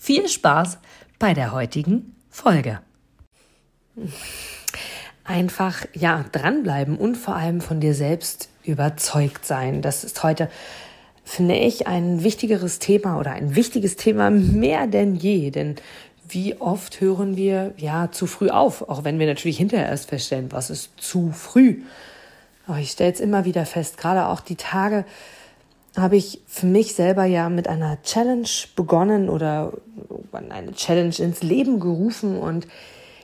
viel Spaß bei der heutigen Folge. Einfach, ja, dranbleiben und vor allem von dir selbst überzeugt sein. Das ist heute, finde ich, ein wichtigeres Thema oder ein wichtiges Thema mehr denn je. Denn wie oft hören wir ja zu früh auf, auch wenn wir natürlich hinterher erst feststellen, was ist zu früh. Aber ich stelle es immer wieder fest, gerade auch die Tage, habe ich für mich selber ja mit einer Challenge begonnen oder eine Challenge ins Leben gerufen und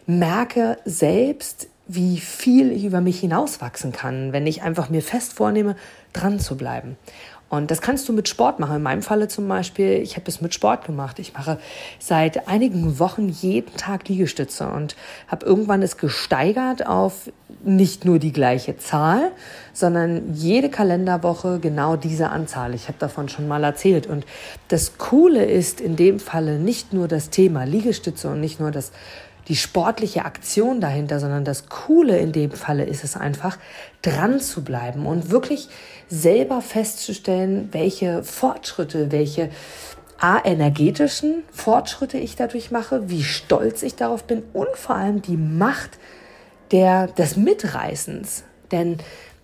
merke selbst, wie viel ich über mich hinauswachsen kann, wenn ich einfach mir fest vornehme, dran zu bleiben. Und das kannst du mit Sport machen. In meinem Falle zum Beispiel, ich habe es mit Sport gemacht. Ich mache seit einigen Wochen jeden Tag Liegestütze und habe irgendwann es gesteigert auf nicht nur die gleiche Zahl, sondern jede Kalenderwoche genau diese Anzahl. Ich habe davon schon mal erzählt. Und das Coole ist in dem Falle nicht nur das Thema Liegestütze und nicht nur das die sportliche Aktion dahinter, sondern das Coole in dem Falle ist es einfach, dran zu bleiben und wirklich selber festzustellen, welche Fortschritte, welche A, energetischen Fortschritte ich dadurch mache, wie stolz ich darauf bin und vor allem die Macht der, des Mitreißens. Denn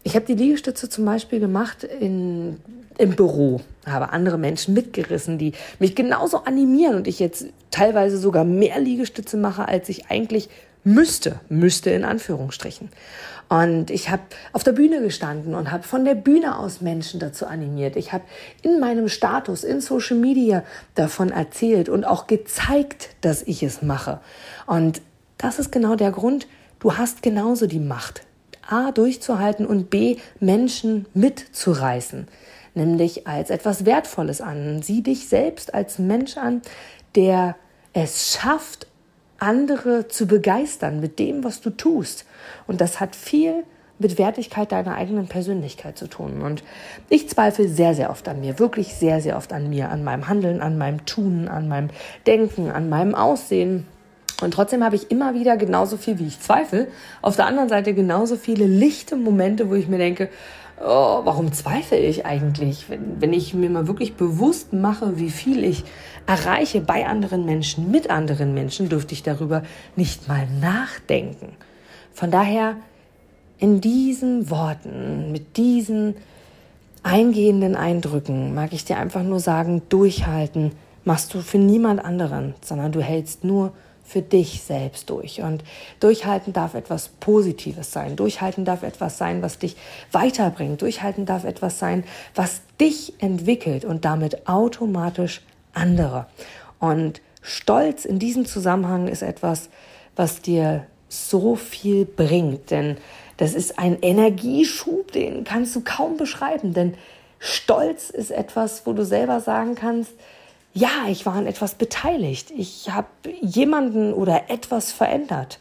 ich habe die Liegestütze zum Beispiel gemacht in, im Büro, habe andere Menschen mitgerissen, die mich genauso animieren und ich jetzt teilweise sogar mehr Liegestütze mache, als ich eigentlich müsste, müsste in Anführungsstrichen. Und ich habe auf der Bühne gestanden und habe von der Bühne aus Menschen dazu animiert. Ich habe in meinem Status, in Social Media davon erzählt und auch gezeigt, dass ich es mache. Und das ist genau der Grund, du hast genauso die Macht. A, durchzuhalten und B, Menschen mitzureißen, nämlich als etwas Wertvolles an. Sieh dich selbst als Mensch an, der es schafft, andere zu begeistern mit dem, was du tust. Und das hat viel mit Wertigkeit deiner eigenen Persönlichkeit zu tun. Und ich zweifle sehr, sehr oft an mir, wirklich sehr, sehr oft an mir, an meinem Handeln, an meinem Tun, an meinem Denken, an meinem Aussehen. Und trotzdem habe ich immer wieder genauso viel, wie ich zweifle, auf der anderen Seite genauso viele lichte Momente, wo ich mir denke, oh, warum zweifle ich eigentlich? Wenn, wenn ich mir mal wirklich bewusst mache, wie viel ich erreiche bei anderen Menschen, mit anderen Menschen, dürfte ich darüber nicht mal nachdenken. Von daher in diesen Worten, mit diesen eingehenden Eindrücken mag ich dir einfach nur sagen, durchhalten machst du für niemand anderen, sondern du hältst nur für dich selbst durch. Und durchhalten darf etwas Positives sein. Durchhalten darf etwas sein, was dich weiterbringt. Durchhalten darf etwas sein, was dich entwickelt und damit automatisch andere. Und Stolz in diesem Zusammenhang ist etwas, was dir so viel bringt, denn das ist ein Energieschub, den kannst du kaum beschreiben, denn Stolz ist etwas, wo du selber sagen kannst, ja, ich war an etwas beteiligt. Ich habe jemanden oder etwas verändert.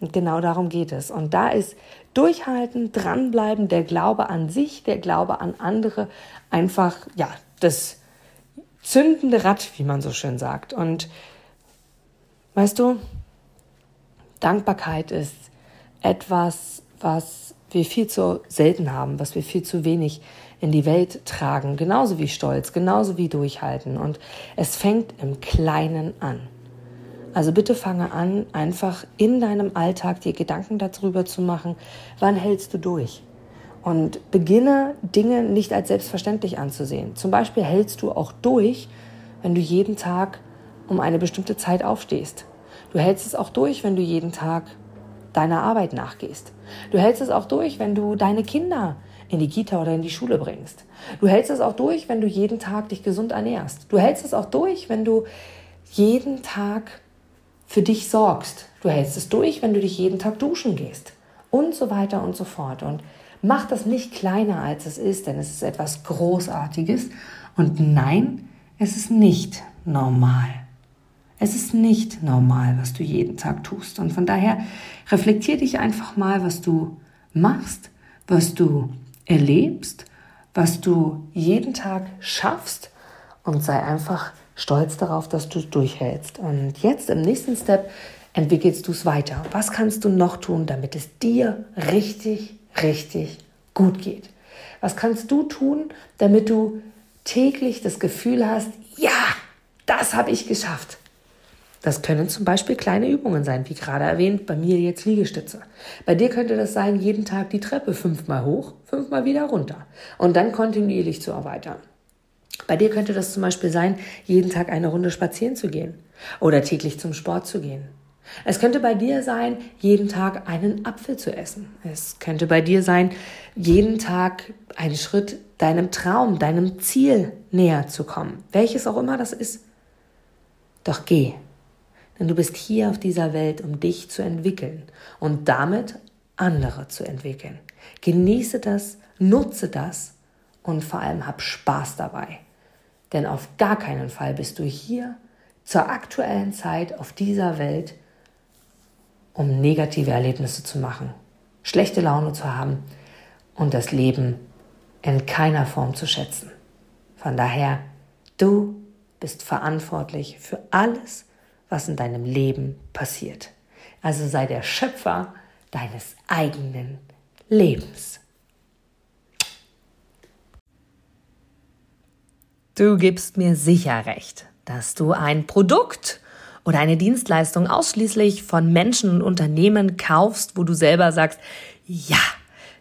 Und genau darum geht es. Und da ist Durchhalten, dranbleiben, der Glaube an sich, der Glaube an andere, einfach, ja, das zündende Rad, wie man so schön sagt. Und weißt du, Dankbarkeit ist etwas, was wir viel zu selten haben, was wir viel zu wenig in die Welt tragen, genauso wie Stolz, genauso wie Durchhalten. Und es fängt im Kleinen an. Also bitte fange an, einfach in deinem Alltag dir Gedanken darüber zu machen, wann hältst du durch? Und beginne Dinge nicht als selbstverständlich anzusehen. Zum Beispiel hältst du auch durch, wenn du jeden Tag um eine bestimmte Zeit aufstehst. Du hältst es auch durch, wenn du jeden Tag deiner Arbeit nachgehst. Du hältst es auch durch, wenn du deine Kinder in die Kita oder in die Schule bringst. Du hältst es auch durch, wenn du jeden Tag dich gesund ernährst. Du hältst es auch durch, wenn du jeden Tag für dich sorgst. Du hältst es durch, wenn du dich jeden Tag duschen gehst. Und so weiter und so fort. Und mach das nicht kleiner, als es ist, denn es ist etwas Großartiges. Und nein, es ist nicht normal. Es ist nicht normal, was du jeden Tag tust. Und von daher reflektier dich einfach mal, was du machst, was du erlebst, was du jeden Tag schaffst und sei einfach stolz darauf, dass du es durchhältst. Und jetzt im nächsten Step entwickelst du es weiter. Was kannst du noch tun, damit es dir richtig, richtig gut geht? Was kannst du tun, damit du täglich das Gefühl hast, ja, das habe ich geschafft. Das können zum Beispiel kleine Übungen sein, wie gerade erwähnt, bei mir jetzt Liegestütze. Bei dir könnte das sein, jeden Tag die Treppe fünfmal hoch, fünfmal wieder runter und dann kontinuierlich zu erweitern. Bei dir könnte das zum Beispiel sein, jeden Tag eine Runde spazieren zu gehen oder täglich zum Sport zu gehen. Es könnte bei dir sein, jeden Tag einen Apfel zu essen. Es könnte bei dir sein, jeden Tag einen Schritt deinem Traum, deinem Ziel näher zu kommen. Welches auch immer das ist. Doch geh. Denn du bist hier auf dieser Welt, um dich zu entwickeln und damit andere zu entwickeln. Genieße das, nutze das und vor allem hab Spaß dabei. Denn auf gar keinen Fall bist du hier zur aktuellen Zeit auf dieser Welt, um negative Erlebnisse zu machen, schlechte Laune zu haben und das Leben in keiner Form zu schätzen. Von daher, du bist verantwortlich für alles, was in deinem Leben passiert. Also sei der Schöpfer deines eigenen Lebens. Du gibst mir sicher recht, dass du ein Produkt oder eine Dienstleistung ausschließlich von Menschen und Unternehmen kaufst, wo du selber sagst, ja,